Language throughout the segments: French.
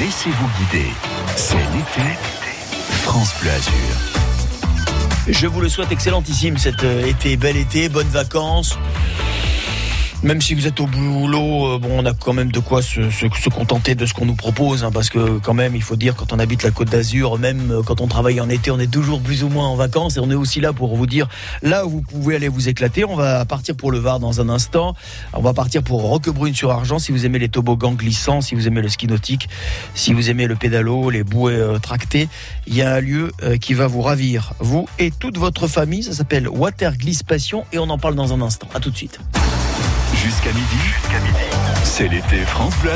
Laissez-vous guider. C'est l'été. France Bleu. Je vous le souhaite excellentissime cet euh, été, bel été, bonnes vacances. Même si vous êtes au boulot, euh, bon, on a quand même de quoi se, contenter de ce qu'on nous propose, hein, parce que quand même, il faut dire, quand on habite la Côte d'Azur, même euh, quand on travaille en été, on est toujours plus ou moins en vacances, et on est aussi là pour vous dire là où vous pouvez aller vous éclater. On va partir pour le Var dans un instant. On va partir pour Roquebrune sur Argent, si vous aimez les toboggans glissants, si vous aimez le ski nautique, si vous aimez le pédalo, les bouées euh, tractées, il y a un lieu qui va vous ravir, vous et toute votre famille. Ça s'appelle Water Gliss Passion, et on en parle dans un instant. À tout de suite. Jusqu'à midi. C'est l'été France Bleu.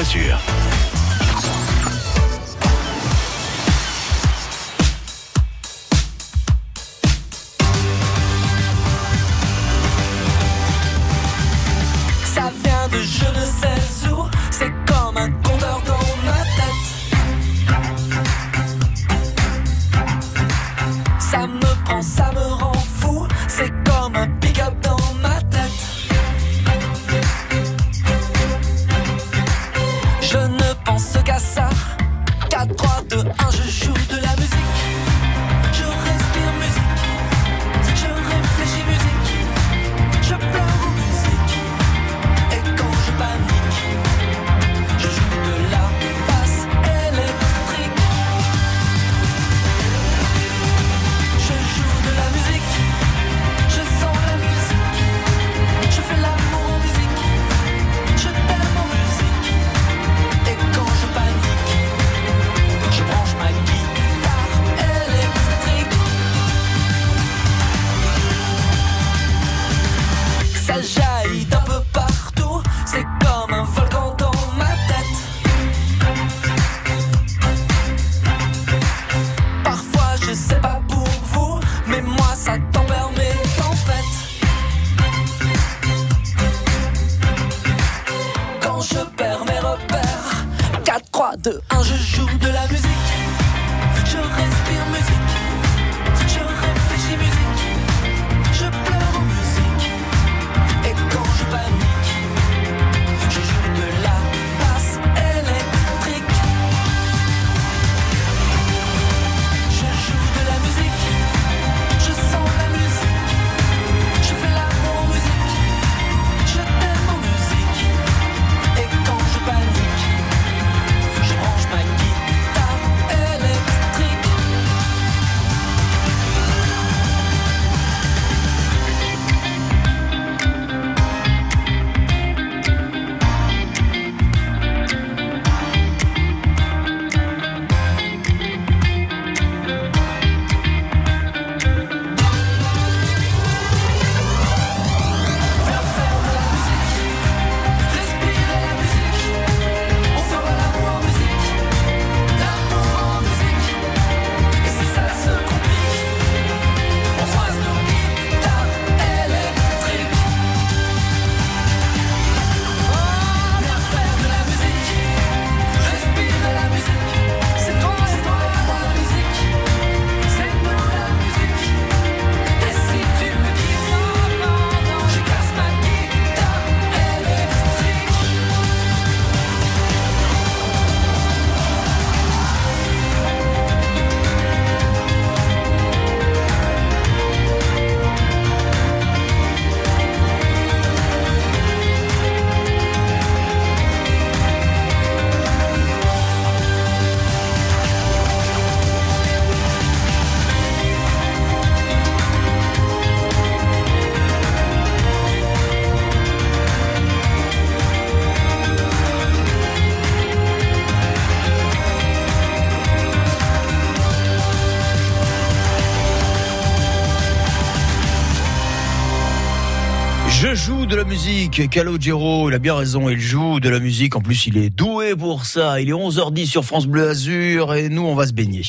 Musique. Calogero, il a bien raison, il joue de la musique. En plus, il est doué pour ça. Il est 11h10 sur France Bleu Azur et nous, on va se baigner.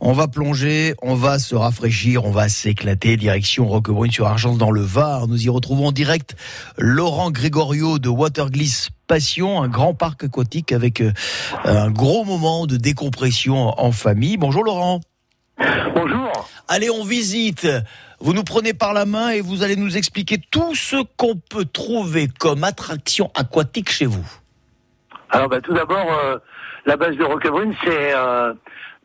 On va plonger, on va se rafraîchir, on va s'éclater. Direction Roquebrune sur Argence dans le Var. Nous y retrouvons direct Laurent Grégorio de Watergliss Passion, un grand parc aquatique avec euh, un gros moment de décompression en famille. Bonjour Laurent. Bonjour. Allez, on visite. Vous nous prenez par la main et vous allez nous expliquer tout ce qu'on peut trouver comme attraction aquatique chez vous. Alors bah, tout d'abord, euh, la base de Roquebrune, c'est euh,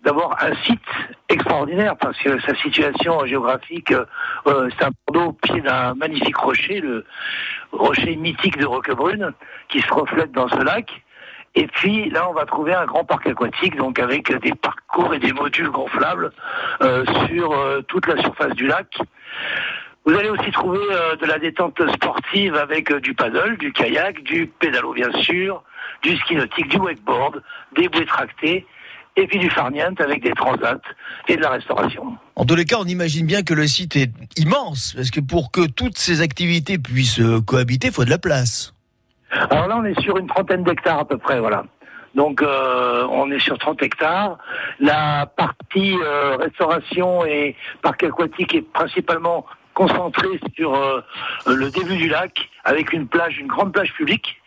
d'abord un site extraordinaire parce que sa situation géographique, euh, c'est un point d'eau au pied d'un magnifique rocher, le rocher mythique de Roquebrune, qui se reflète dans ce lac. Et puis là, on va trouver un grand parc aquatique, donc avec des parcours et des modules gonflables euh, sur euh, toute la surface du lac. Vous allez aussi trouver euh, de la détente sportive avec euh, du paddle, du kayak, du pédalo bien sûr, du ski nautique, du wakeboard, des bouées tractées, et puis du farniente avec des transats et de la restauration. En tous les cas, on imagine bien que le site est immense, parce que pour que toutes ces activités puissent euh, cohabiter, il faut de la place. Alors là, on est sur une trentaine d'hectares à peu près, voilà. Donc euh, on est sur 30 hectares. La partie euh, restauration et parc aquatique est principalement concentrée sur euh, le début du lac, avec une plage, une grande plage publique.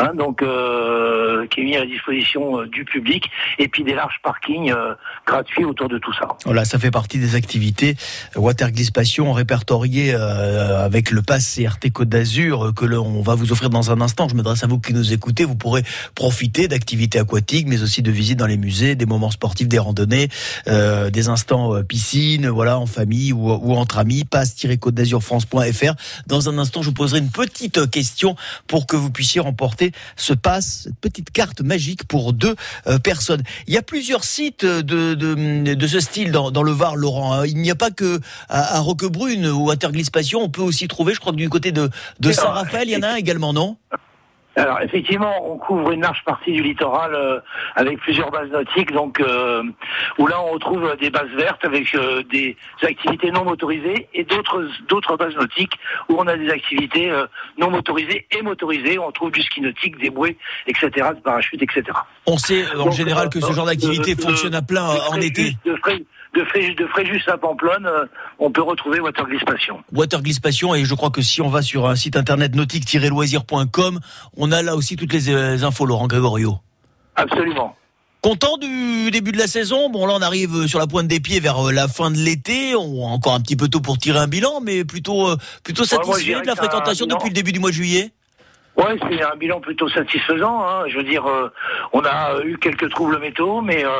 Hein, donc euh, qui est mise à la disposition euh, du public et puis des larges parkings euh, gratuits autour de tout ça. Voilà, ça fait partie des activités Watergliss Passion répertoriées euh, avec le pass CRT Côte d'Azur euh, que l'on va vous offrir dans un instant. Je m'adresse à vous qui nous écoutez. Vous pourrez profiter d'activités aquatiques, mais aussi de visites dans les musées, des moments sportifs, des randonnées, des instants piscine, voilà, en famille ou, ou entre amis. passe-côte d'Azur France.fr. Dans un instant, je vous poserai une petite question pour que vous puissiez remporter ce pass, cette petite carte magique pour deux euh, personnes. Il y a plusieurs sites de, de, de ce style dans, dans le Var, Laurent. hein. Il n'y a pas que à, à Roquebrune ou à Terglis Passion. On peut aussi trouver, je crois que du côté de, de Saint-Raphaël, il y en a un également, non? Alors effectivement, on couvre une large partie du littoral euh, avec plusieurs bases nautiques, donc euh, où là on retrouve euh, des bases vertes avec euh, des activités non motorisées et d'autres d'autres bases nautiques où on a des activités euh, non motorisées et motorisées. On trouve du ski nautique, des bouées, etc., de parachute, etc. On sait euh, en Donc, général euh, que ce genre de- d'activité fonctionne à plein euh, en été. De, de, Fré- de Fréjus à Pamplonne, euh, on peut retrouver Watergliss Passion. Et je crois que si on va sur un site internet nautique-loisir.com, on a là aussi toutes les euh, infos, Laurent Gregorio. Absolument. Content du début de la saison? Bon, là, on arrive sur la pointe des pieds vers euh, la fin de l'été. On a encore un petit peu tôt pour tirer un bilan, mais plutôt, euh, plutôt satisfait de la fréquentation depuis le début du mois de juillet? Ouais, c'est un bilan plutôt satisfaisant. Hein. Je veux dire, euh, on a eu quelques troubles météo, mais euh,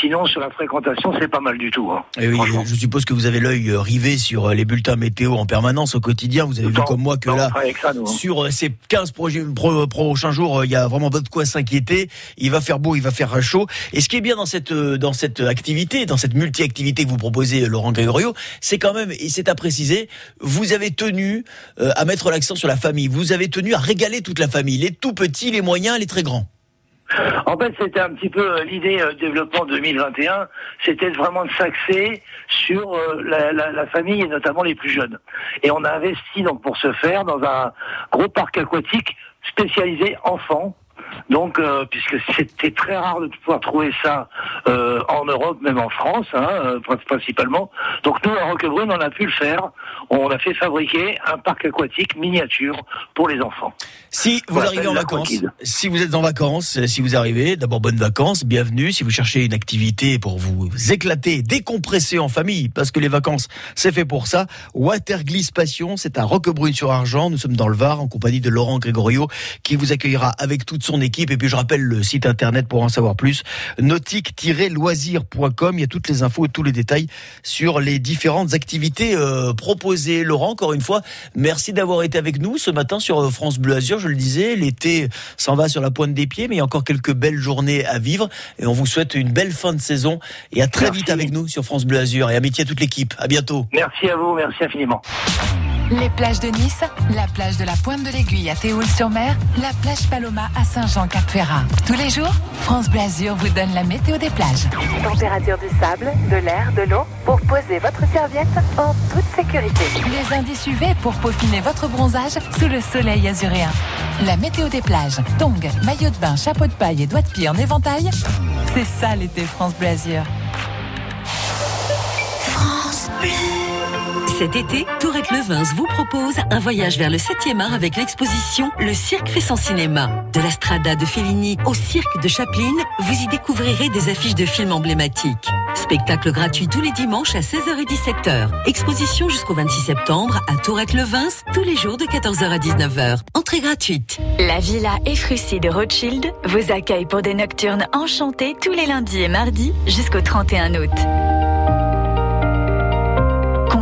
sinon sur la fréquentation, c'est pas mal du tout. Hein. Et oui, Franchement. je suppose que vous avez l'œil euh, rivé sur les bulletins météo en permanence au quotidien. Vous avez vu comme moi que Non, là, ça, nous, hein. sur ces 15 projets- pro- prochains jours, il y a vraiment pas de quoi s'inquiéter. Il va faire beau, il va faire chaud. Et ce qui est bien dans cette dans cette activité, dans cette multi-activité que vous proposez, Laurent Gregorio, c'est quand même, et c'est à préciser, vous avez tenu à mettre l'accent sur la famille. Vous avez tenu à régaler toute la famille, les tout petits, les moyens, les très grands. En fait, c'était un petit peu euh, l'idée euh, développement 2021, c'était vraiment de s'axer sur euh, la, famille et notamment les plus jeunes. Et on a investi donc pour ce faire dans un gros parc aquatique spécialisé enfants. Donc, euh, puisque c'était très rare de pouvoir trouver ça euh, en Europe, même en France, hein, euh, prin- principalement. Donc nous, à Roquebrune, on a pu le faire. On a fait fabriquer un parc aquatique miniature pour les enfants. Si vous Voilà, arrivez en vacances, si vous êtes en vacances, si vous arrivez, d'abord bonnes vacances, bienvenue. Si vous cherchez une activité pour vous éclater, décompresser en famille, parce que les vacances, c'est fait pour ça. Watergliss Passion, c'est à Roquebrune sur Argent. Nous sommes dans le Var en compagnie de Laurent Gregorio qui vous accueillera avec toute son équipe. Et puis je rappelle le site internet pour en savoir plus, nautique-loisir.com. Il y a toutes les infos et tous les détails sur les différentes activités euh, proposées. Laurent, encore une fois, merci d'avoir été avec nous ce matin sur euh, France Bleu Azur. Je le disais, l'été s'en va sur la pointe des pieds, mais il y a encore quelques belles journées à vivre. Et on vous souhaite une belle fin de saison. Et à très Merci. vite avec nous sur France Bleu Azur. Et amitié à toute l'équipe. À bientôt. Merci à vous, merci infiniment. Les plages de Nice, la plage de la Pointe de l'Aiguille à Théoul-sur-Mer, la plage Paloma à Saint-Jean-Cap-Ferrat. Tous les jours, France Bleu Azur vous donne la météo des plages. Température du sable, de l'air, de l'eau pour poser votre serviette en toute sécurité. Les indices UV pour peaufiner votre bronzage sous le soleil azuréen. La météo des plages, tongs, maillot de bain, chapeau de paille et doigts de pied en éventail, c'est ça l'été France Bleu Azur. Cet été, Tourette Levins vous propose un voyage vers le 7e art avec l'exposition Le Cirque fait son cinéma. De la Strada de Fellini au Cirque de Chaplin, vous y découvrirez des affiches de films emblématiques. Spectacle gratuit tous les dimanches à 16h et 17h. Exposition jusqu'au 26 septembre à Tourette-le-Vins, tous les jours de 14h à 19h. Entrée gratuite. La Villa Efrussi de Rothschild vous accueille pour des nocturnes enchantées tous les lundis et mardis jusqu'au 31 août.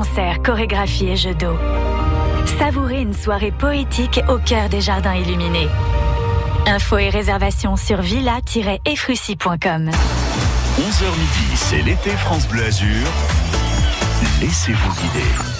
Concerts, chorégraphies et jeux d'eau. Savourez une soirée poétique au cœur des jardins illuminés. Infos et réservations sur villa-efrussi.com. 11h midi, c'est l'été France Bleu Azur. Laissez-vous guider.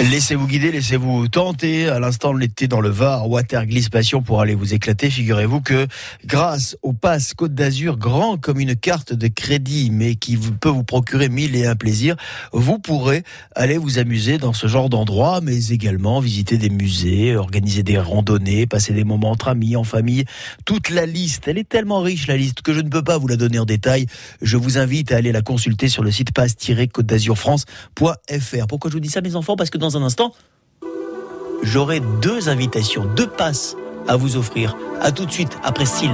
Laissez-vous guider, laissez-vous tenter. À l'instant, l'été dans le Var, Watergliss Passion pour aller vous éclater. Figurez-vous que grâce au pass Côte d'Azur, grand comme une carte de crédit, mais qui peut vous procurer mille et un plaisirs, vous pourrez aller vous amuser dans ce genre d'endroit, mais également visiter des musées, organiser des randonnées, passer des moments entre amis, en famille. Toute la liste, elle est tellement riche, la liste, que je ne peux pas vous la donner en détail. Je vous invite à aller la consulter sur le site pass-côte d'Azur France.fr. Pourquoi je vous dis ça, mes enfants? Parce que un instant, j'aurai deux invitations, deux passes à vous offrir. À tout de suite, après Syl.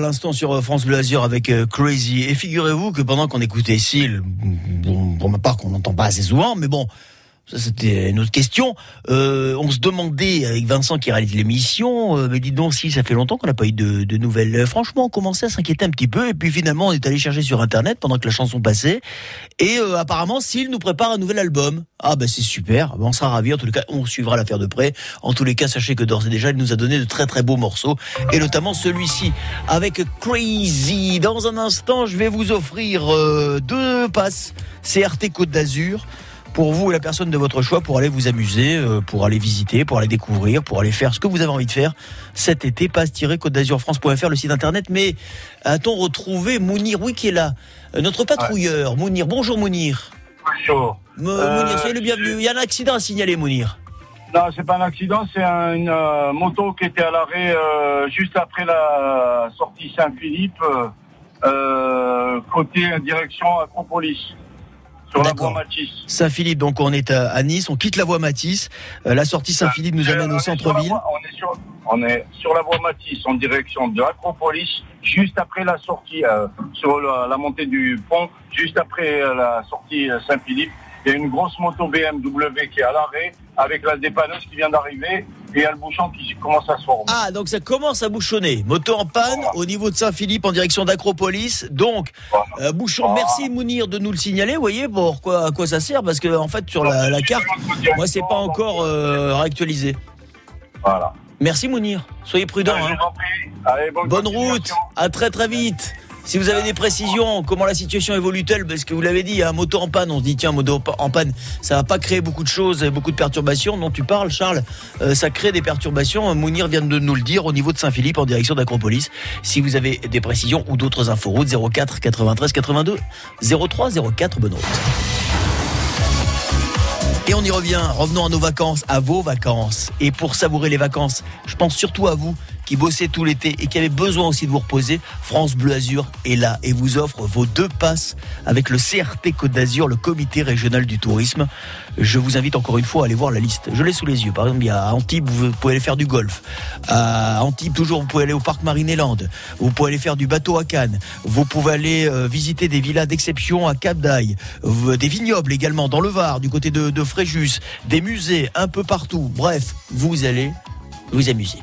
L'instant sur euh, France Bleu Azur avec euh, Crazy. Et figurez-vous que pendant qu'on écoutait Seal, pour ma part qu'on n'entend pas assez souvent, mais bon, c'était une autre question. Euh, on se demandait avec Vincent qui réalise l'émission, euh, mais dis donc si ça fait longtemps qu'on n'a pas eu de, de nouvelles. Euh, Franchement, on commençait à s'inquiéter un petit peu, et puis finalement on est allé chercher sur internet pendant que la chanson passait, et euh, apparemment Seal nous prépare un nouvel album. Ah ben c'est super, on sera ravis. En tout cas, on suivra l'affaire de près. En tous les cas, sachez que d'ores et déjà, il nous a donné de très très beaux morceaux, et notamment celui-ci avec Crazy. Dans un instant, je vais vous offrir euh, deux passes CRT Côte d'Azur pour vous et la personne de votre choix pour aller vous amuser, euh, pour aller visiter, pour aller découvrir, pour aller faire ce que vous avez envie de faire cet été. Passe-côte d'Azur France.fr, le site internet. Mais a-t-on retrouvé Mounir, oui, qui est là, Euh, notre patrouilleur, Mounir. Bonjour Mounir. Bonjour. Mo- Euh, Mounir, soyez le bienvenu. Il y a un accident à signaler, Mounir. Non, c'est pas un accident, c'est un- une euh, moto qui était à l'arrêt euh, juste après la sortie Saint-Philippe, euh, côté direction Acropolis, sur la voie Matisse. Saint-Philippe, donc on est à, Nice, on quitte la voie Matisse. Euh, la sortie Saint-Philippe nous amène au centre-ville. voie- On est, sur, on est sur la voie Matisse en direction de Acropolis, juste après la sortie, euh, sur la, la montée du pont, juste après euh, la sortie euh, Saint-Philippe. Il y a une grosse moto BMW qui est à l'arrêt, avec la dépanneuse qui vient d'arriver, et il y a le bouchon qui commence à se former. Ah, donc ça commence à bouchonner. Moto en panne au niveau de Saint-Philippe en direction d'Acropolis. Donc, euh, bouchon, merci Mounir de nous le signaler. Vous voyez pourquoi, à quoi ça sert? Parce que en fait, sur la, la carte, moi, c'est pas encore euh, réactualisé. Voilà. Merci Mounir. Soyez prudent. Je hein. vous en prie. Allez, bonne, Bonne route. À très très vite. Si vous avez des précisions, comment la situation évolue-t-elle Parce que vous l'avez dit, il y un moto en panne. On se dit, tiens, moto en panne, ça va pas créer beaucoup de choses, beaucoup de perturbations. dont tu parles, Charles, Euh, ça crée des perturbations. Mounir vient de nous le dire au niveau de Saint-Philippe en direction d'Acropolis. Si vous avez des précisions ou d'autres infos, route 04 93 82 03 04, bonne route. Et on y revient, revenons à nos vacances, à vos vacances. Et pour savourer les vacances, je pense surtout à vous qui bossez tout l'été et qui avez besoin aussi de vous reposer. France Bleu Azur est là et vous offre vos deux passes avec le CRT Côte d'Azur, le comité régional du tourisme. Je vous invite encore une fois à aller voir la liste. Je l'ai sous les yeux. Par exemple, il y a Antibes, vous pouvez aller faire du golf. À Antibes, toujours, vous pouvez aller au parc Marineland. Vous pouvez aller faire du bateau à Cannes. Vous pouvez aller euh, visiter des villas d'exception à Cap d'Aille. Des vignobles également dans le Var, du côté de Fréjus. Des musées un peu partout. Bref, vous allez vous amuser.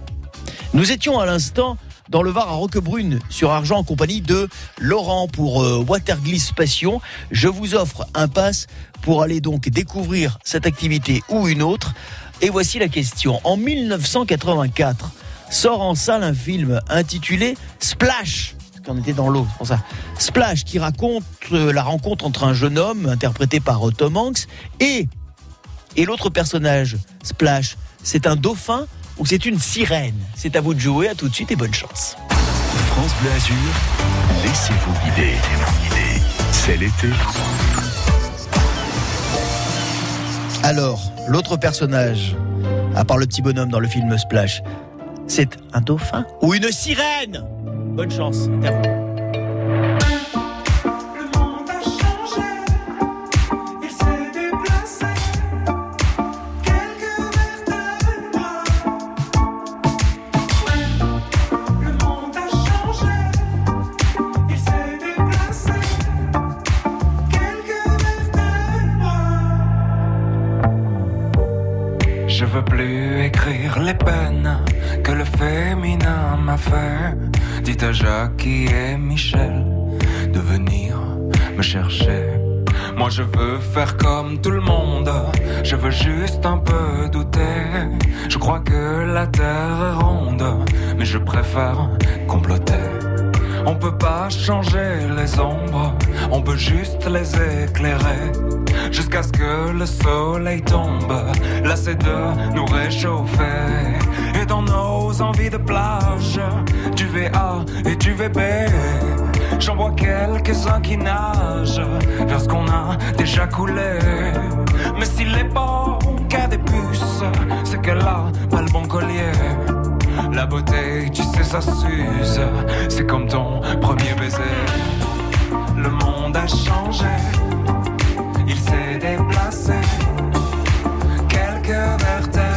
Nous étions à l'instant dans le Var à Roquebrune sur Argent en compagnie de Laurent pour euh, Watergliss Passion. Je vous offre un pass pour aller donc découvrir cette activité ou une autre. Et voici la question. En 1984, sort en salle un film intitulé Splash. Parce qu'on était dans l'eau, c'est pour ça. Splash qui raconte euh, la rencontre entre un jeune homme interprété par Tom Hanks et et l'autre personnage, Splash, c'est un dauphin ou c'est une sirène C'est à vous de jouer, à tout de suite et bonne chance. France Bleu Azur, laissez-vous guider. C'est l'été. Alors, l'autre personnage, à part le petit bonhomme dans le film Splash, c'est un dauphin ou une sirène? Bonne chance, c'est à vous. Dites à Jackie et Michel de venir me chercher. Moi je veux faire comme tout le monde, je veux juste un peu douter. Je crois que la terre est ronde, mais je préfère comploter. On peut pas changer les ombres, on peut juste les éclairer. Jusqu'à ce que le soleil tombe, lassé de nous réchauffer. Et dans nos envies de plage, du VA et du VB, j'en vois quelques-uns qui nagent vers ce qu'on a déjà coulé. Mais s'il est bon qu'à des puces, c'est qu'elle a pas le bon collier. La beauté, tu sais, ça s'use. C'est comme ton premier baiser. Le monde a changé, il s'est déplacé. Quelques vertèbres.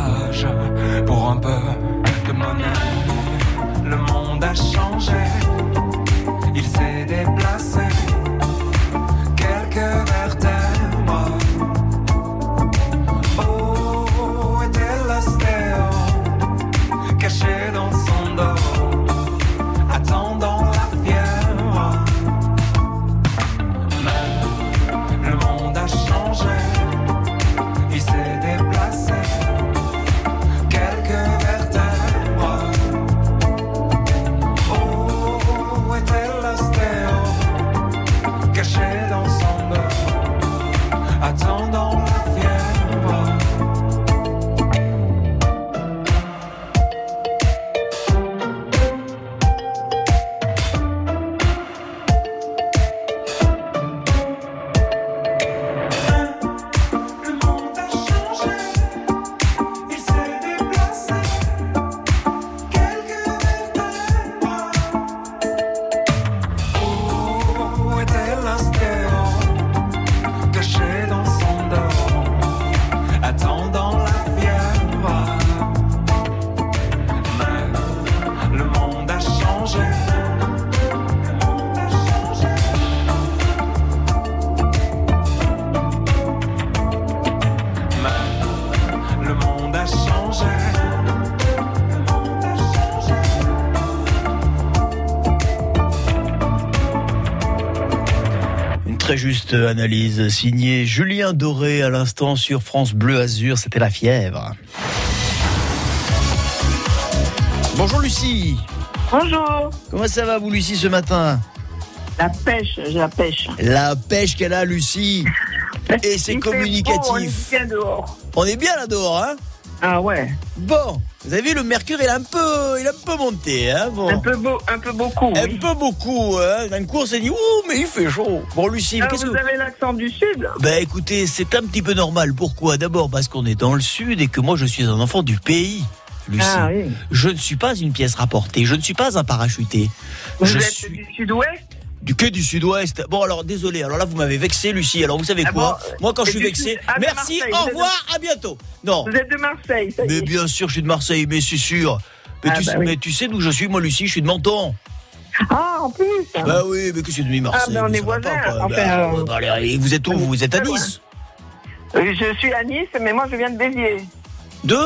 très juste analyse signée Julien Doré à l'instant sur France Bleu Azur, c'était la fièvre. Bonjour Lucie, Bonjour. comment ça va vous Lucie ce matin? La pêche, j'ai la pêche. La pêche qu'elle a Lucie et c'est communicatif. beau, on est bien dehors. On est bien là dehors hein? Ah ouais. Bon, vous avez vu le mercure il a un peu il a un peu monté hein bon. Un peu, beau, un peu beaucoup. Un oui. peu beaucoup, hein. Dans une course, elle dit Ouh, mais il fait chaud. Bon, Lucie, Ah, qu'est-ce vous que avez l'accent du sud Ben écoutez, c'est un petit peu normal. Pourquoi? D'abord parce qu'on est dans le sud et que moi je suis un enfant du pays. Lucie. Ah oui. Je ne suis pas une pièce rapportée, je ne suis pas un parachuté. Vous je êtes suis du sud-ouest du quai du sud-ouest. Bon alors désolé, alors là vous m'avez vexé Lucie. Alors vous savez Ah quoi bon, Moi quand je suis vexé, merci, Marseille, au vous de- revoir, à bientôt. Non. Vous êtes de Marseille, ça y Mais bien sûr, je suis de Marseille, mais c'est sûr. Mais, Ah, tu, bah sais, oui. mais tu sais d'où je suis, moi Lucie, je suis de Menton. Ah, en plus Bah oui, mais que c'est de Marseille. Ah, ben, on est voisins, pas, enfin, Bah, euh, bah, allez, vous êtes où est Vous êtes à. Nice Je suis à Nice, mais moi je viens de Béziers. De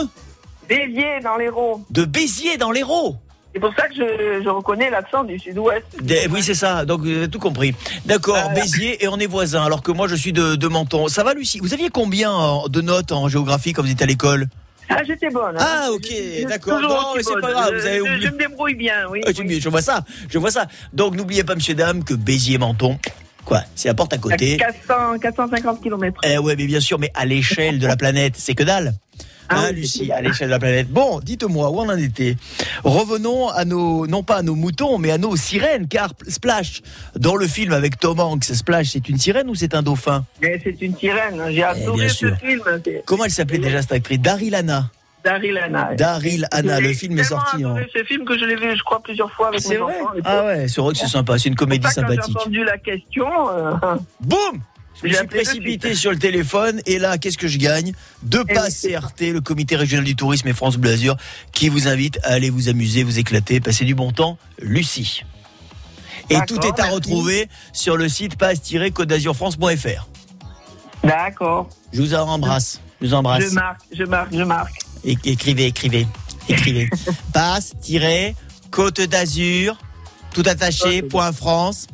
Béziers dans l'Hérault. De Béziers dans l'Hérault C'est pour ça que je, je reconnais l'accent du sud-ouest. Oui, c'est ça. Donc, vous avez tout compris. D'accord, Voilà. Béziers et on est voisins, alors que moi, je suis de, de Menton. Ça va, Lucie? Vous aviez combien en- de notes en géographie quand vous étiez à l'école? Ah, j'étais bonne. hein. Ah, ok, d'accord. Non, mais c'est pas grave, Je- vous avez oublié. Je me débrouille bien, oui. Ah, oui. Je vois ça, je vois ça. Donc, n'oubliez pas, monsieur, dame, que Béziers-Menton, quoi, c'est la porte à côté. 400, 450 km. Eh ouais, mais bien sûr, mais à l'échelle de la planète, c'est que dalle. Ah Hein, oui, Lucie, c'est à l'échelle de la planète. Bon, dites-moi, où on en était? Revenons à nos, non pas à nos moutons, mais à nos sirènes, car Splash, dans le film avec Tom Hanks, Splash, c'est une sirène ou c'est un dauphin? Mais c'est une sirène. J'ai Eh, adoré ce sûr. film. C'est Comment elle s'appelait déjà cette actrice? Daryl Anna. Daryl Anna. Daryl Anna, le film est sorti en... adoré ce film que je l'ai vu, je crois, plusieurs fois avec C'est mes vrai? enfants. Ah ouais, c'est vrai que c'est sympa, c'est une comédie C'est sympathique. J'ai entendu la question, euh, Boum je me suis précipité sur le téléphone et là, qu'est-ce que je gagne? Deux Eh passes CRT, le comité régional du tourisme et France Bleu Azur, qui vous invite à aller vous amuser, vous éclater, passer du bon temps. Lucie. Et tout est à merci. retrouver sur le site passe-côte-d'azur-france.fr. d'accord. Je vous embrasse. Je vous embrasse. Je marque, je marque, je marque. É- Écrivez, écrivez, écrivez. Passe-côte d'Azur, tout attaché, point France,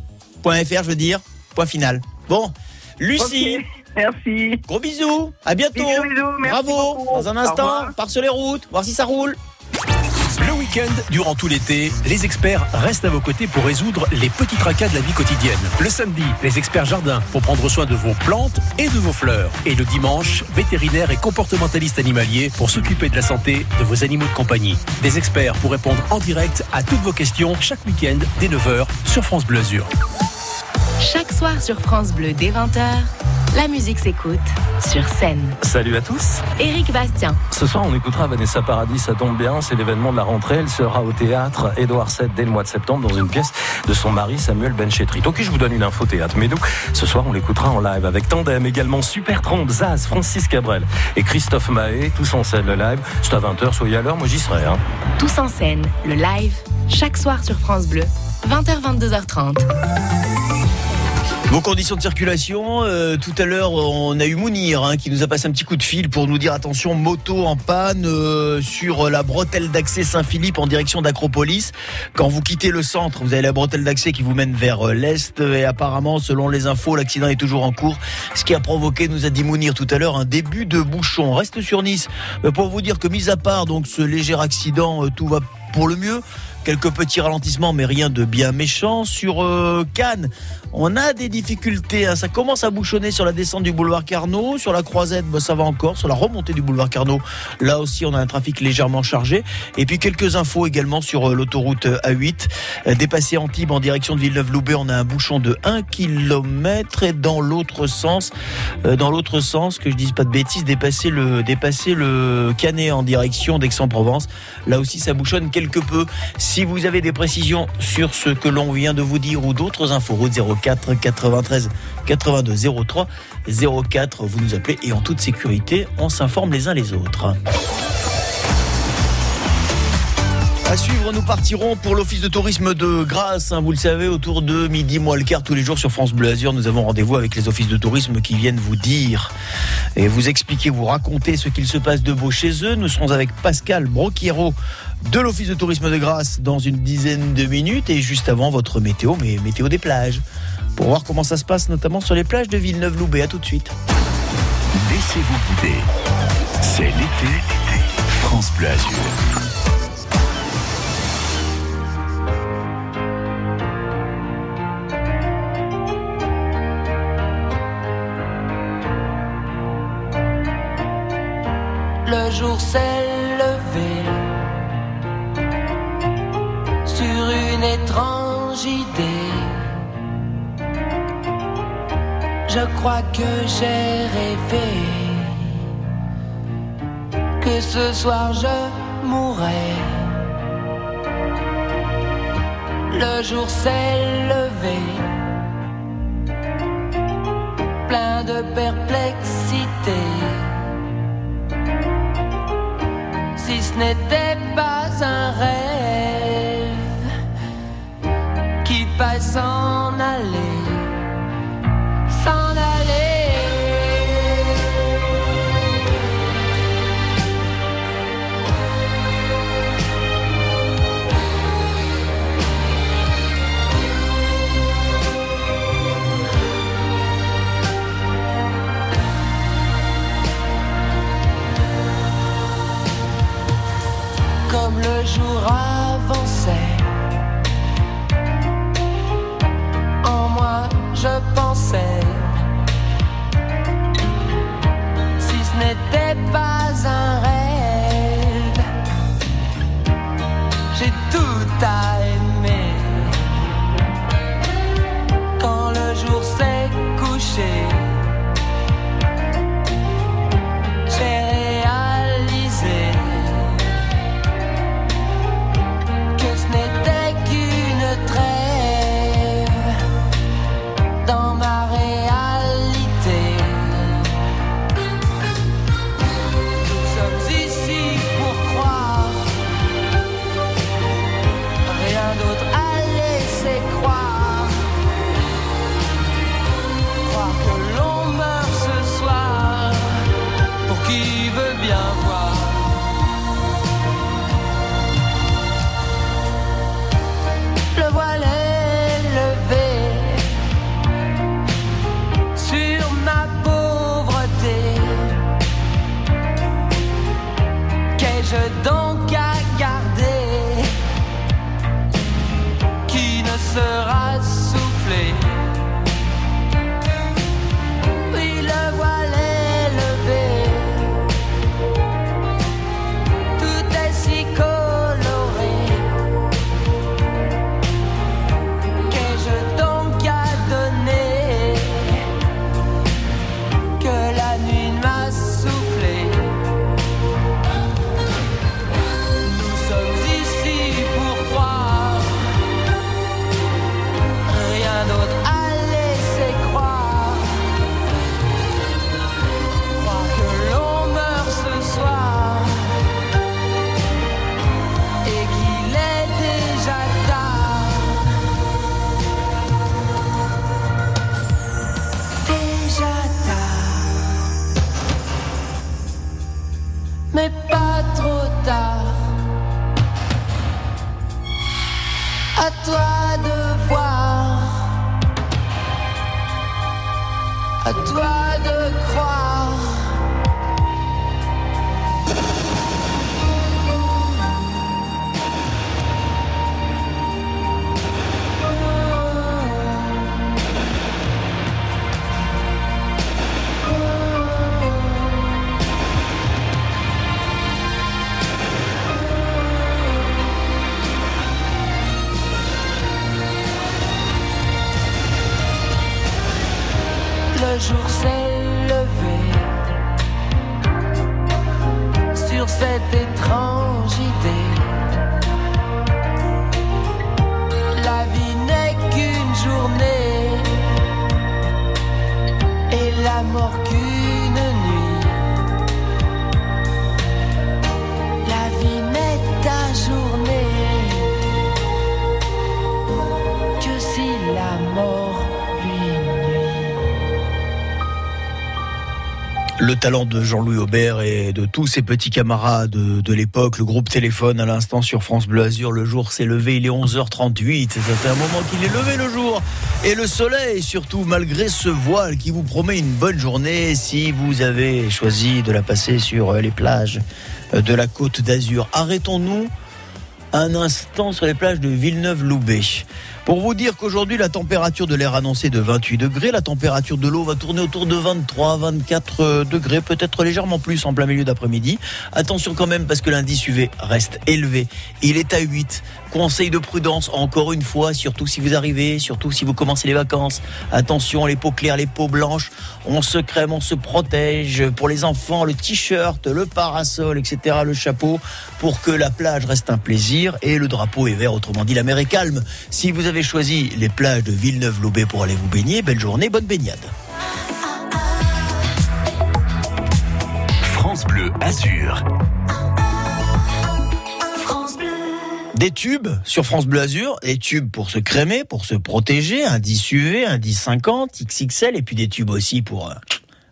point .fr, je veux dire, point final. Bon, Lucie. Merci. Gros bisous. À bientôt. Bisous, bisous, merci Bravo. beaucoup. Dans un instant, part sur les routes, voir si ça roule. Le week-end, durant tout l'été, les experts restent à vos côtés pour résoudre les petits tracas de la vie quotidienne. Le samedi, les experts jardins pour prendre soin de vos plantes et de vos fleurs. Et le dimanche, vétérinaires et comportementalistes animaliers pour s'occuper de la santé de vos animaux de compagnie. Des experts pour répondre en direct à toutes vos questions chaque week-end dès 9h sur France Bleu Azur. Chaque soir sur France Bleu dès 20h, la musique s'écoute sur scène. Salut à tous. Éric Bastien, Ce soir, on écoutera Vanessa Paradis, ça tombe bien, c'est l'événement de la rentrée. Elle sera au théâtre Édouard VII dès le mois de septembre dans une pièce de son mari Samuel Benchetrit. Ok, je vous donne une info théâtre, mais nous, ce soir, on l'écoutera en live avec Tandem, également Super Trompe, Zaz, Francis Cabrel et Christophe Mahé, tous en scène le live. C'est à 20h, soyez à l'heure, moi j'y serai. Hein. tous en scène, le live, chaque soir sur France Bleu, 20h-22h30. Vos conditions de circulation, euh, tout à l'heure on a eu Mounir hein, qui nous a passé un petit coup de fil pour nous dire attention moto en panne euh, sur la bretelle d'accès Saint-Philippe en direction d'Acropolis. Quand vous quittez le centre, vous avez la bretelle d'accès qui vous mène vers euh, l'est et apparemment selon les infos l'accident est toujours en cours. Ce qui a provoqué, nous a dit Mounir tout à l'heure, un début de bouchon. On Reste sur Nice pour vous dire que mis à part donc ce léger accident, euh, tout va pour le mieux. Quelques petits ralentissements, mais rien de bien méchant. Sur euh, Cannes, on a des difficultés. hein. Ça commence à bouchonner sur la descente du boulevard Carnot. Sur la croisette, bah, ça va encore. Sur la remontée du boulevard Carnot, là aussi, on a un trafic légèrement chargé. Et puis quelques infos également sur euh, l'autoroute A8. Euh, dépassé Antibes en direction de Villeneuve-Loubet, on a un bouchon de 1 km. Et dans l'autre sens, euh, dans l'autre sens, que je dise pas de bêtises, dépasser le, dépasser le Canet en direction d'Aix-en-Provence. Là aussi, ça bouchonne quelque peu. Si vous avez des précisions sur ce que l'on vient de vous dire ou d'autres infos, route 04 93 82 03 04, vous nous appelez et en toute sécurité, on s'informe les uns les autres. À suivre, nous partirons pour l'office de tourisme de Grasse. hein, vous le savez, autour de midi, moins le quart, tous les jours sur France Bleu Azur, nous avons rendez-vous avec les offices de tourisme qui viennent vous dire et vous expliquer, vous raconter ce qu'il se passe de beau chez eux. Nous serons avec Pascal Broquiero de l'office de tourisme de Grasse dans une dizaine de minutes et juste avant votre météo, mais météo des plages. Pour voir comment ça se passe, notamment sur les plages de Villeneuve-Loubet. À tout de suite. Laissez-vous guider. C'est l'été. France Bleu Azur. Ce soir je mourrais. Le jour s'est levé, plein de perplexité. si ce n'était pas un rêve qui faille s'en aller, Comme le jour avançait, en moi je pensais, si ce n'était pas un rêve, j'ai tout à talent de Jean-Louis Aubert et de tous ses petits camarades de, l'époque, le groupe Téléphone à l'instant sur France Bleu Azur, le jour s'est levé, il est 11h38, ça fait un moment qu'il est levé le jour. Et le soleil surtout, malgré ce voile qui vous promet une bonne journée si vous avez choisi de la passer sur les plages de la côte d'Azur. Arrêtons-nous un instant sur les plages de Villeneuve-Loubet. Pour vous dire qu'aujourd'hui, la température de l'air annoncée de 28 degrés, la température de l'eau va tourner autour de 23, 24 degrés, peut-être légèrement plus en plein milieu d'après-midi. Attention quand même parce que l'indice UV reste élevé. Il est à 8. Conseil de prudence, encore une fois, surtout si vous arrivez, surtout si vous commencez les vacances. Attention, les peaux claires, les peaux blanches. On se crème, on se protège. Pour les enfants, le t-shirt, le parasol, etc., le chapeau, pour que la plage reste un plaisir. Et le drapeau est vert, autrement dit, la mer est calme. Si vous avez choisi les plages de Villeneuve-Loubet pour aller vous baigner, belle journée, bonne baignade. France Bleu Azur. Des tubes sur France Bleu Azur, des tubes pour se crémer, pour se protéger, indice UV, indice 50, XXL, et puis des tubes aussi pour euh,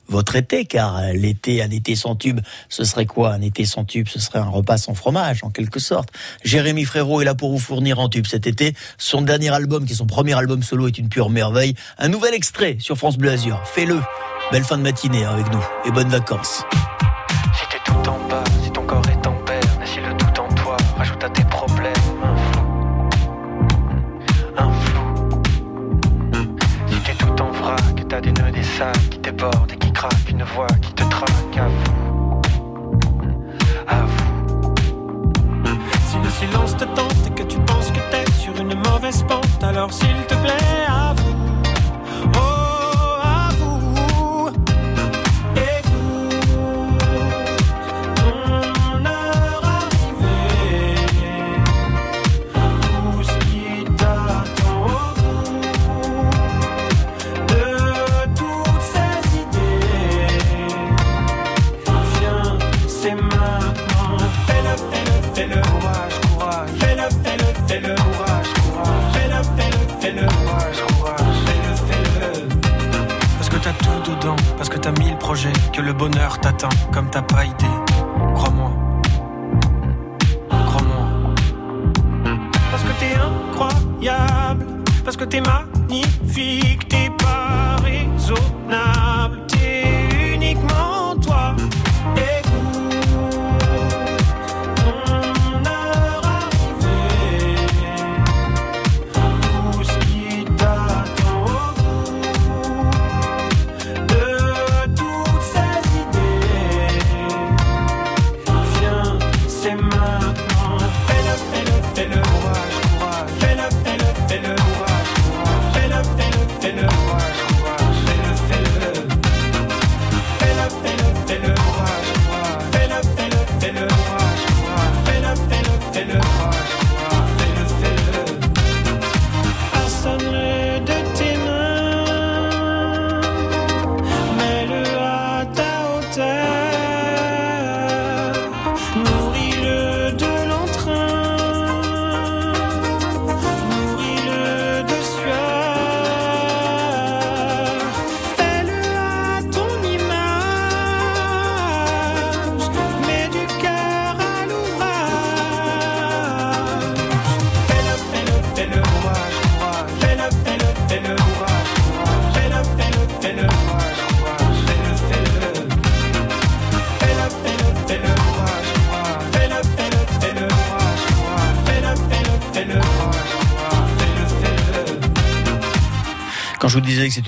votre été, car l'été, un été sans tube, ce serait quoi? Un été sans tube, ce serait un repas sans fromage, en quelque sorte. Jérémy Frérot est là pour vous fournir en tube cet été. Son dernier album, qui est son premier album solo, est une pure merveille. Un nouvel extrait sur France Bleu Azur. Fais-le. Belle fin de matinée avec nous et bonnes vacances. Qui débordent et qui craquent, une voix qui te traque à vous, à vous. Si le silence te tente et que tu penses que t'es sur une mauvaise pente, alors s'il te plaît, à vous. Parce que t'as mille projets, que le bonheur t'atteint comme t'as pas idée. Crois-moi. Crois-moi. Parce que t'es incroyable, parce que t'es magnifique, t'es pas raisonnable,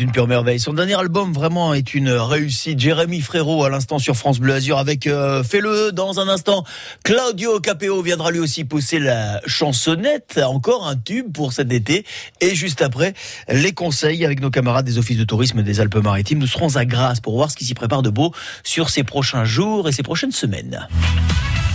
une pure merveille. Son dernier album vraiment est une réussite. Jérémy Frérot à l'instant sur France Bleu Azur avec euh, Fais-le dans un instant. Claudio Capéo viendra lui aussi pousser la chansonnette. Encore un tube pour cet été. Et juste après, les conseils avec nos camarades des offices de tourisme des Alpes-Maritimes. Nous serons à Grasse pour voir ce qui s'y prépare de beau sur ces prochains jours et ces prochaines semaines.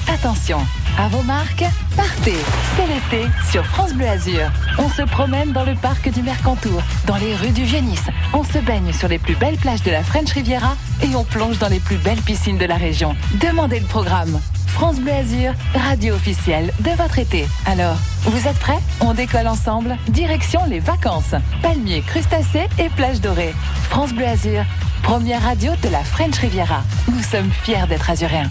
Attention, à vos marques, partez. C'est l'été sur France Bleu Azur. On se promène dans le parc du Mercantour, dans les rues du Vieux-Nice. On se baigne sur les plus belles plages de la French Riviera et on plonge dans les plus belles piscines de la région. Demandez le programme. France Bleu Azur, radio officielle de votre été. Alors, vous êtes prêts? On décolle ensemble. Direction les vacances. Palmiers, crustacés et plages dorées. France Bleu Azur, première radio de la French Riviera. Nous sommes fiers d'être azuréens.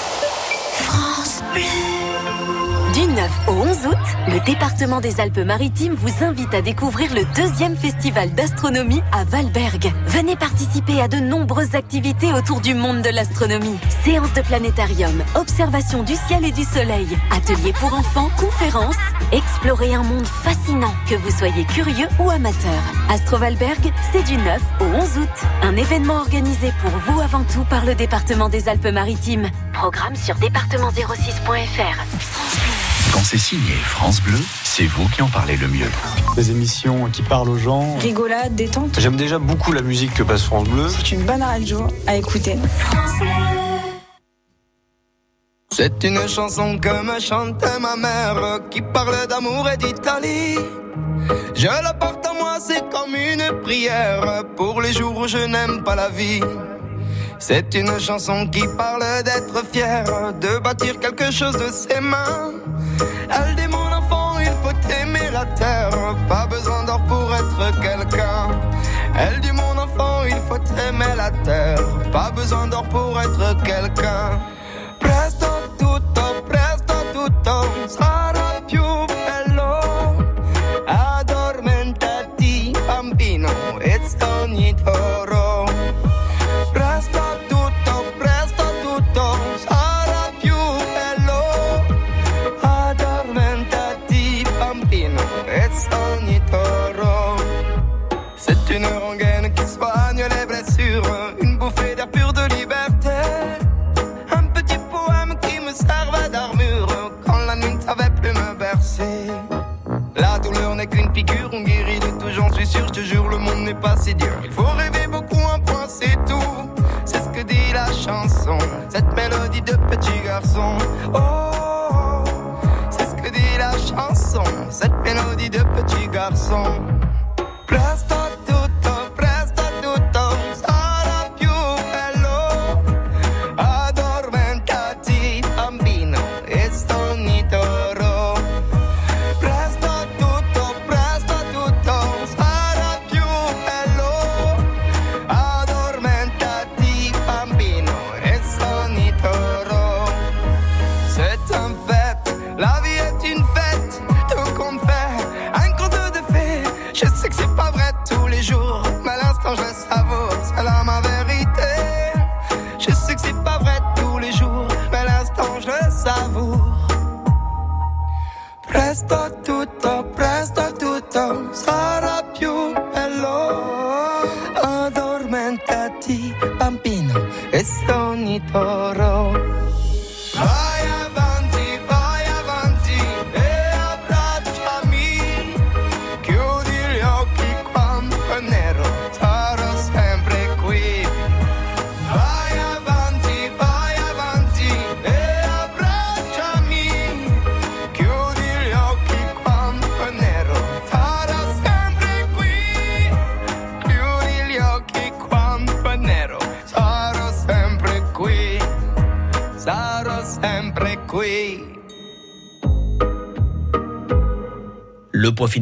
Du 9 au 11 août, le département des Alpes-Maritimes vous invite à découvrir le deuxième festival d'astronomie à Valberg. Venez participer à de nombreuses activités autour du monde de l'astronomie. Séances de planétarium, observation du ciel et du soleil, ateliers pour enfants, conférences. Explorez un monde fascinant, que vous soyez curieux ou amateur. Astro Valberg, c'est du 9 au 11 août. Un événement organisé pour vous avant tout par le département des Alpes-Maritimes. Programme sur département06.fr. Quand c'est signé France Bleu, c'est vous qui en parlez le mieux. Des émissions qui parlent aux gens. Rigolade, détente. J'aime déjà beaucoup la musique que passe France Bleu. C'est une bonne radio à écouter. C'est une chanson que me chantait ma mère qui parle d'amour et d'Italie. Je la porte à moi, c'est comme une prière pour les jours où je n'aime pas la vie. C'est une chanson qui parle d'être fier, de bâtir quelque chose de ses mains. Elle dit mon enfant, il faut aimer la terre, pas besoin d'or pour être quelqu'un. Elle dit mon enfant, il faut aimer la terre, pas besoin d'or pour être quelqu'un. Presto tutto, presto tutto sarà più bello. Addormentati bambino e sogni toro. Il faut rêver beaucoup, un point, c'est tout. C'est ce que dit la chanson, cette mélodie de petit garçon. Oh, c'est ce que dit la chanson, cette mélodie de petit garçon.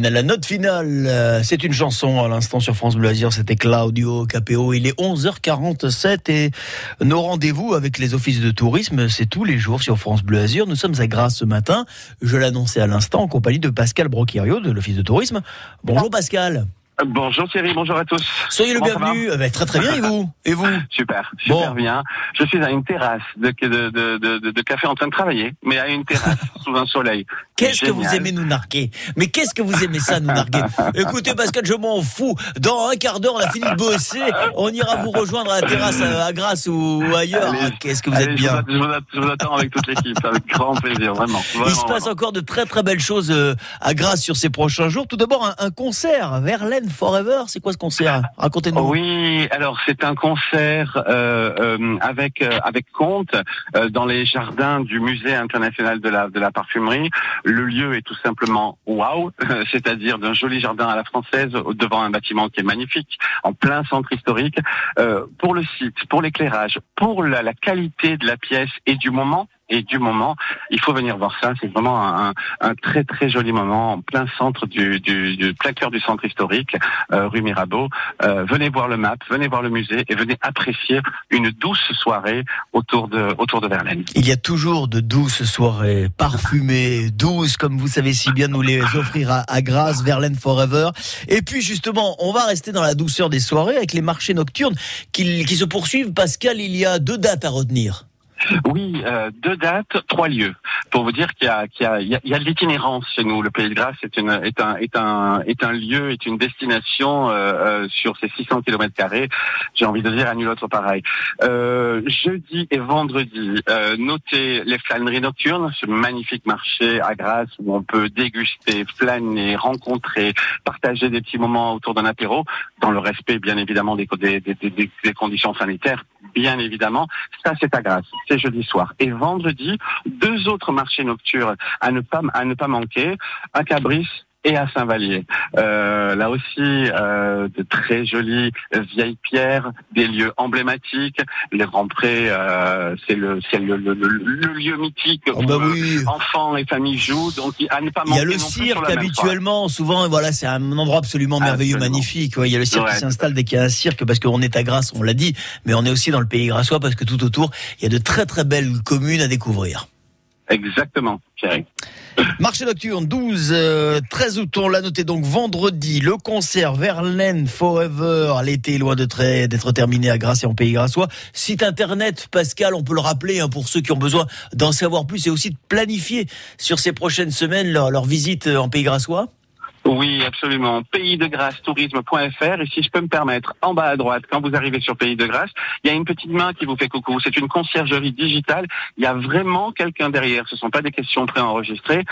Sarò sempre qui. Le point final, la note finale, euh, c'est une chanson à l'instant sur France Bleu Azur, c'était Claudio Capéo. Il est 11h47 et nos rendez-vous avec les offices de tourisme, c'est tous les jours sur France Bleu Azur. Nous sommes à Grasse ce matin, je l'annonçais à l'instant en compagnie de Pascal Broquirio de l'office de tourisme. Bonjour Pascal. Bonjour Thierry, bonjour à tous. Soyez le Comment bienvenu. Eh ben, très très bien et vous? Et vous? Super, super bien. Je suis à une terrasse de, de, de, de, de café en train de travailler, mais à une terrasse sous un soleil. Qu'est-ce que vous aimez nous narguer? Mais qu'est-ce que vous aimez ça nous narguer? Écoutez Pascal, je m'en fous. Dans un quart d'heure, on a fini de bosser. On ira vous rejoindre à la terrasse à Grasse ou ailleurs. Ah, Qu'est-ce que vous allez, êtes je bien vous, je vous attends avec toute l'équipe, avec grand plaisir, vraiment. Il se passe vraiment. encore de très très belles choses euh, à Grasse sur ces prochains jours. Tout d'abord un, un concert, Verlaine Forever. C'est quoi ce concert? Racontez-nous. Oui, alors c'est un concert euh, euh, avec euh, avec Comte dans les jardins du Musée international de la de la parfumerie. Le lieu est tout simplement waouh, c'est-à-dire d'un joli jardin à la française devant un bâtiment qui est magnifique, en plein centre historique. Pour le site, pour l'éclairage, pour la qualité de la pièce et du moment. Et du moment, il faut venir voir ça. C'est vraiment un, un- très très joli moment en plein centre du, du, du plein cœur du centre historique, euh, rue Mirabeau. Euh, venez voir le map, venez voir le musée et venez apprécier une douce soirée autour de autour de Verlaine. Il y a toujours de douces soirées, parfumées, douces, comme vous savez si bien nous les offrir à, à Grasse, Verlaine Forever. Et puis justement, on va rester dans la douceur des soirées avec les marchés nocturnes qui, qui se poursuivent. Pascal, il y a deux dates à retenir. Oui, euh, deux dates, trois lieux. Pour vous dire qu'il y a, qu'il y a, il y a, de l'itinérance chez nous. Le Pays de Grâce est, une, est, un, est, un, est un lieu, est une destination euh, euh, sur ces 600 kilomètres carrés. J'ai envie de dire à nul autre pareil. Jeudi et vendredi, notez les flâneries nocturnes, ce magnifique marché à Grasse où on peut déguster, flâner, rencontrer, partager des petits moments autour d'un apéro, dans le respect bien évidemment des, des- des conditions sanitaires, bien évidemment. Ça, c'est à Grasse, c'est jeudi soir. Et vendredi, deux autres marchés nocturnes à ne pas, à ne pas manquer, à Cabris et à Saint-Vallier. Euh, là aussi, euh, de très jolies vieilles pierres, des lieux emblématiques. Les Remprés, euh, c'est le, c'est le, le, le- le lieu mythique où bah euh, oui. enfants et familles jouent. Donc, à ne pas Il y a le cirque habituellement, souvent, voilà, c'est un endroit absolument merveilleux, Absolument. magnifique. Ouais, il y a le cirque Ouais. qui s'installe dès qu'il y a un cirque, parce qu'on est à Grasse, on l'a dit, mais on est aussi dans le pays grassois, parce que tout autour, il y a de très très belles communes à découvrir. Exactement, Thierry. Marché nocturne, 12, euh, 13 août, on l'a noté donc vendredi, le concert Verlaine Forever, l'été loin de très- d'être terminé à Grasse et en Pays Grassois. Site internet, Pascal, on peut le rappeler hein, pour ceux qui ont besoin d'en savoir plus et aussi de planifier sur ces prochaines semaines leur, leur visite euh, en Pays Grassois. Oui, absolument. Pays de Grâce tourisme.fr. Et si je peux me permettre, en bas à droite, quand vous arrivez sur Pays de Grâce, il y a une petite main qui vous fait coucou. C'est une conciergerie digitale. Il y a vraiment quelqu'un derrière. Ce ne sont pas des questions préenregistrées.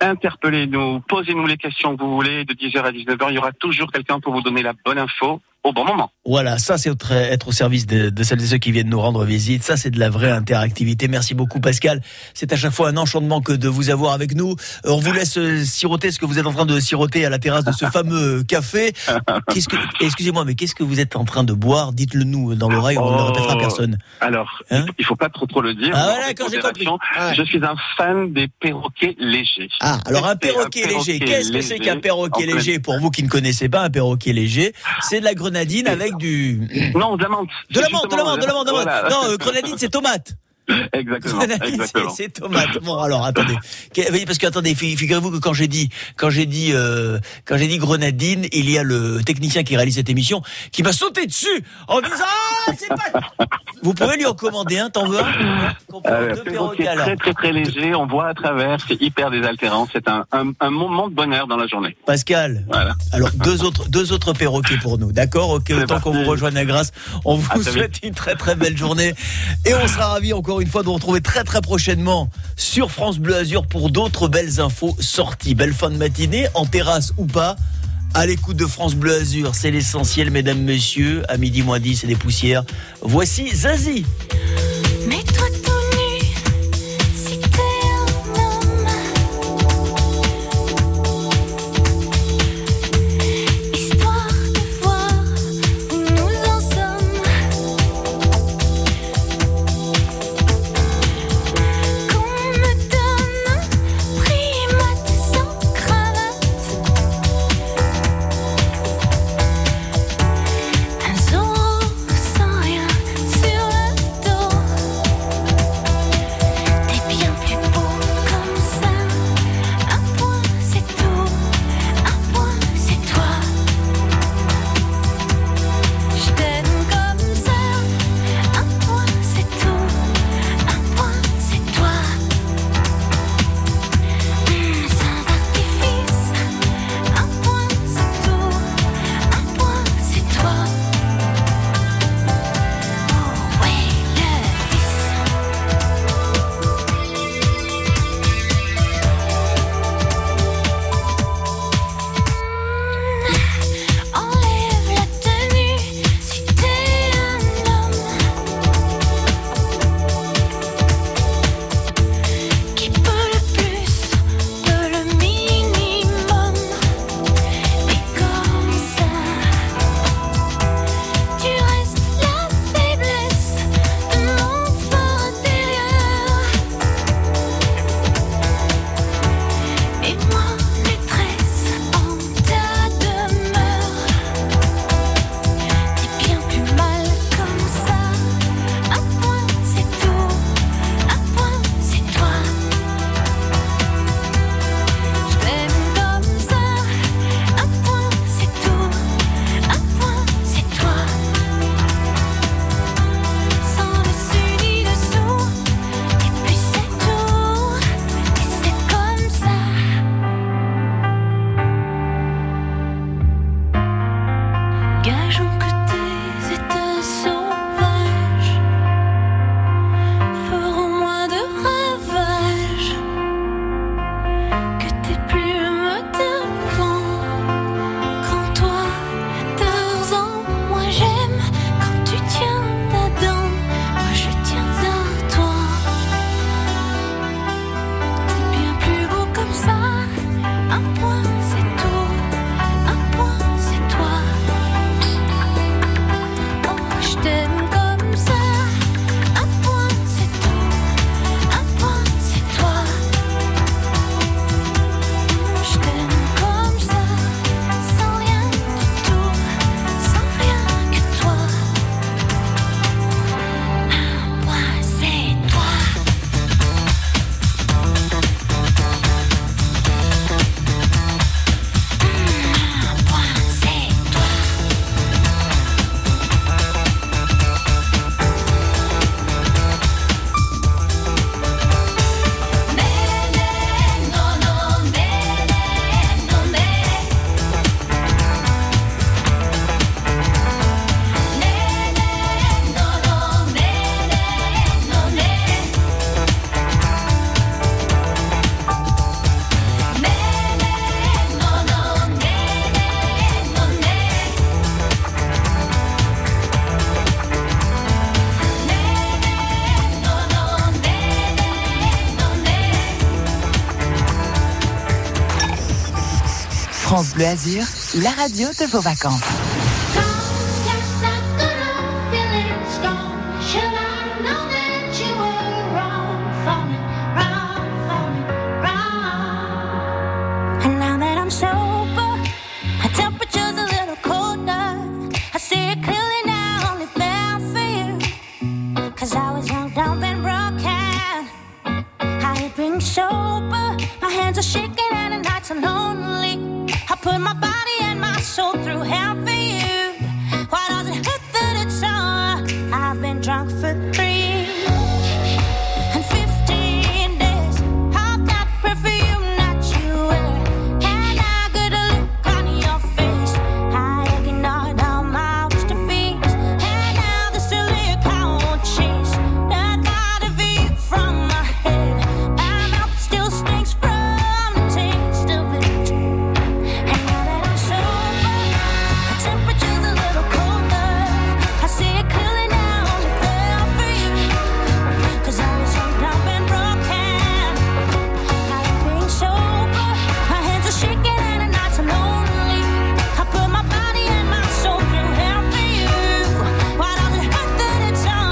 Interpellez-nous, posez-nous les questions que vous voulez. De 10h à 19h, il y aura toujours quelqu'un pour vous donner la bonne info au bon moment. Voilà, ça c'est être, au service de, de celles et ceux qui viennent nous rendre visite. Ça c'est de la vraie interactivité. Merci beaucoup Pascal. C'est à chaque fois un enchantement que de vous avoir avec nous. Euh, On vous laisse euh, siroter ce que vous êtes en train de siroter à la terrasse de ce fameux café. Qu'est-ce que, excusez-moi, mais qu'est-ce que vous êtes en train de boire? Dites-le nous dans l'oreille, on ne le répétera à personne. Alors, il faut pas trop trop le dire. Hein Ah avec d'accord, j'ai compris. Ouais. Je suis un fan des perroquets légers. Ah, alors un perroquet léger. Qu'est-ce que c'est qu'un perroquet léger? Pour vous qui ne connaissez pas un perroquet léger, c'est de la grenadine avec du Non, de la menthe. de la menthe, de la menthe, de la mentte. Voilà. Non, euh, grenadine c'est tomate. Exactement, c'est- c'est tomate? Bon, alors attendez, parce que attendez, fi- figurez-vous que quand j'ai dit, quand j'ai dit, euh, quand j'ai dit grenadine, il y a le technicien qui réalise cette émission qui m'a sauté dessus en disant ah c'est pas. Vous pouvez lui en commander un, t'en veux un? Euh, alors. très très très léger, on voit à travers, c'est hyper désaltérant, c'est un, un, un moment de bonheur dans la journée. Pascal. Voilà. Alors deux autres deux autres perroquets pour nous, d'accord? Ok, autant qu'on vous rejoigne à Grasse, on vous À souhaite une très très belle journée et on sera ravis encore une fois de vous retrouver très très prochainement sur France Bleu Azur pour d'autres belles infos sorties. Belle fin de matinée, en terrasse ou pas. À l'écoute de France Bleu Azur, c'est l'essentiel, mesdames, messieurs. À midi moins 10, c'est des poussières. Voici Zazie. France Bleu Azur, la radio de vos vacances.